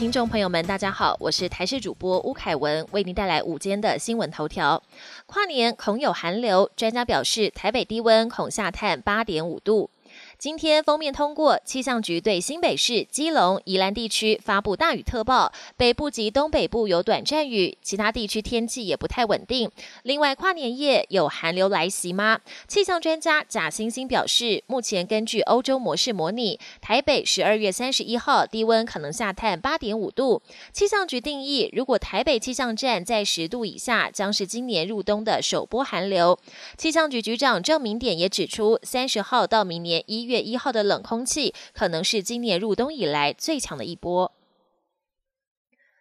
听众朋友们，大家好，我是台视主播吴凯文，为您带来午间的新闻头条。跨年恐有寒流，专家表示台北低温恐下探八点五度。今天封面通过，气象局对新北市、基隆、宜兰地区发布大雨特报，北部及东北部有短暂雨，其他地区天气也不太稳定。另外，跨年夜有寒流来袭吗？气象专家贾星星表示，目前根据欧洲模式模拟，台北十二月三十一号低温可能下探八点五度。气象局定义，如果台北气象站在十度以下，将是今年入冬的首波寒流。气象局局长郑明典也指出，三十号到明年一月。月一号的冷空气可能是今年入冬以来最强的一波。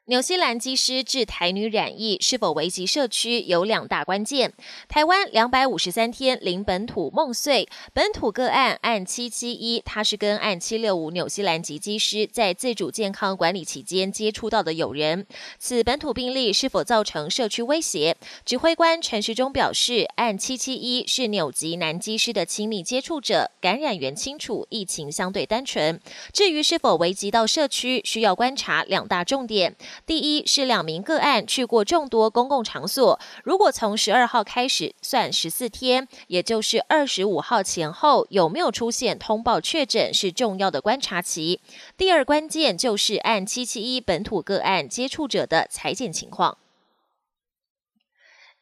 纽西兰机师致台女染疫是否危及社区，有两大关键。台湾两百五十三天零本土梦碎，本土个案按七七一，他是跟按七六五纽西兰籍机师在自主健康管理期间接触到的友人。此本土病例是否造成社区威胁？指挥官陈时中表示，按七七一是纽籍男机师的亲密接触者，感染源清楚，疫情相对单纯。至于是否危及到社区，需要观察两大重点。第一是两名个案去过众多公共场所，如果从十二号开始算十四天，也就是二十五号前后有没有出现通报确诊，是重要的观察期。第二关键就是按七七一本土个案接触者的裁剪情况。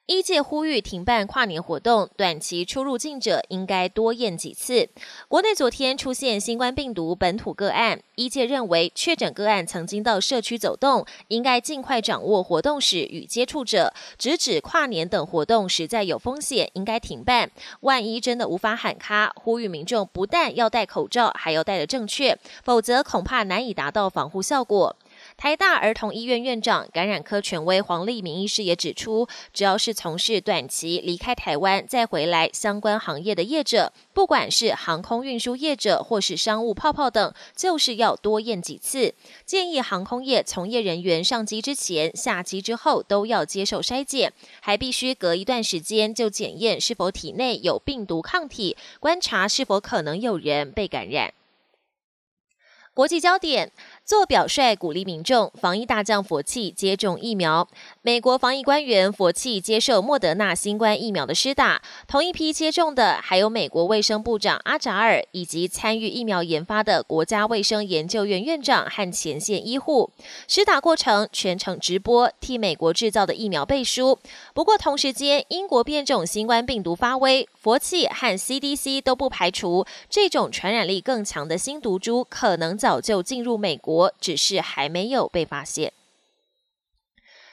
一界呼吁停办跨年活动，短期出入境者应该多验几次。国内昨天出现新冠病毒本土个案，一界认为确诊个案曾经到社区走动，应该尽快掌握活动史与接触者，直指跨年等活动实在有风险，应该停办。万一真的无法喊卡，呼吁民众不但要戴口罩，还要戴得正确，否则恐怕难以达到防护效果。台大儿童医院院长、感染科权威黄立明医师也指出，只要是从事短期离开台湾再回来相关行业的业者，不管是航空运输业者或是商务泡泡等，就是要多验几次。建议航空业从业人员上机之前、下机之后都要接受筛检，还必须隔一段时间就检验是否体内有病毒抗体，观察是否可能有人被感染。国际焦点。做表率鼓励民众防疫大将佛气接种疫苗。美国防疫官员佛气接受莫德纳新冠疫苗的施打，同一批接种的还有美国卫生部长阿扎尔以及参与疫苗研发的国家卫生研究院院长和前线医护。施打过程全程直播，替美国制造的疫苗背书。不过同时间，英国变种新冠病毒发威，佛气和 CDC 都不排除这种传染力更强的新毒株可能早就进入美国我。只是还没有被发现。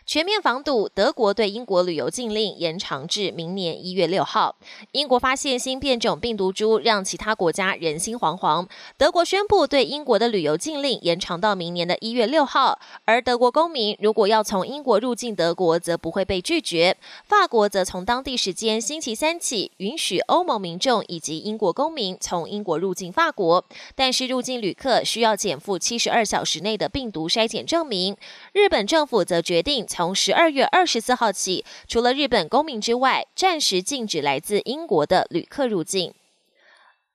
全面防堵，德国对英国旅游禁令延长至明年一月六号。英国发现新变种病毒株，让其他国家人心惶惶。德国宣布对英国的旅游禁令延长到明年的一月六号，而德国公民如果要从英国入境德国，则不会被拒绝。法国则从当地时间星期三起，允许欧盟民众以及英国公民从英国入境法国，但是入境旅客需要减负七十二小时内的病毒筛检证明。日本政府则决定。从十二月二十四号起，除了日本公民之外，暂时禁止来自英国的旅客入境。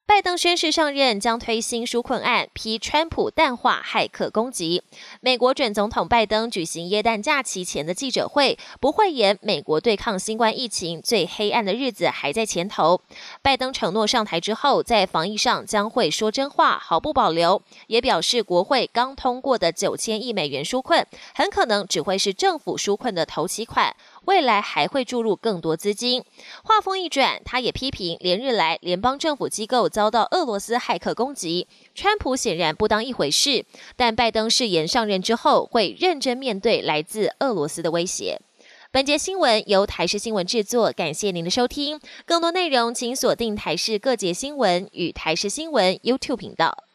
拜登宣誓上任，将推新纾困案，批川普淡化骇客攻击。美国准总统拜登举行耶诞假期前的记者会，不讳言美国对抗新冠疫情最黑暗的日子还在前头。拜登承诺上台之后，在防疫上将会说真话，毫不保留，也表示国会刚通过的九千亿美元纾困，很可能只会是政府纾困的头期款。未来还会注入更多资金。话锋一转，他也批评连日来联邦政府机构遭到俄罗斯骇客攻击，川普显然不当一回事。但拜登誓言上任之后会认真面对来自俄罗斯的威胁。本节新闻由台视新闻制作，感谢您的收听。更多内容请锁定台视各节新闻与台视新闻 YouTube 频道。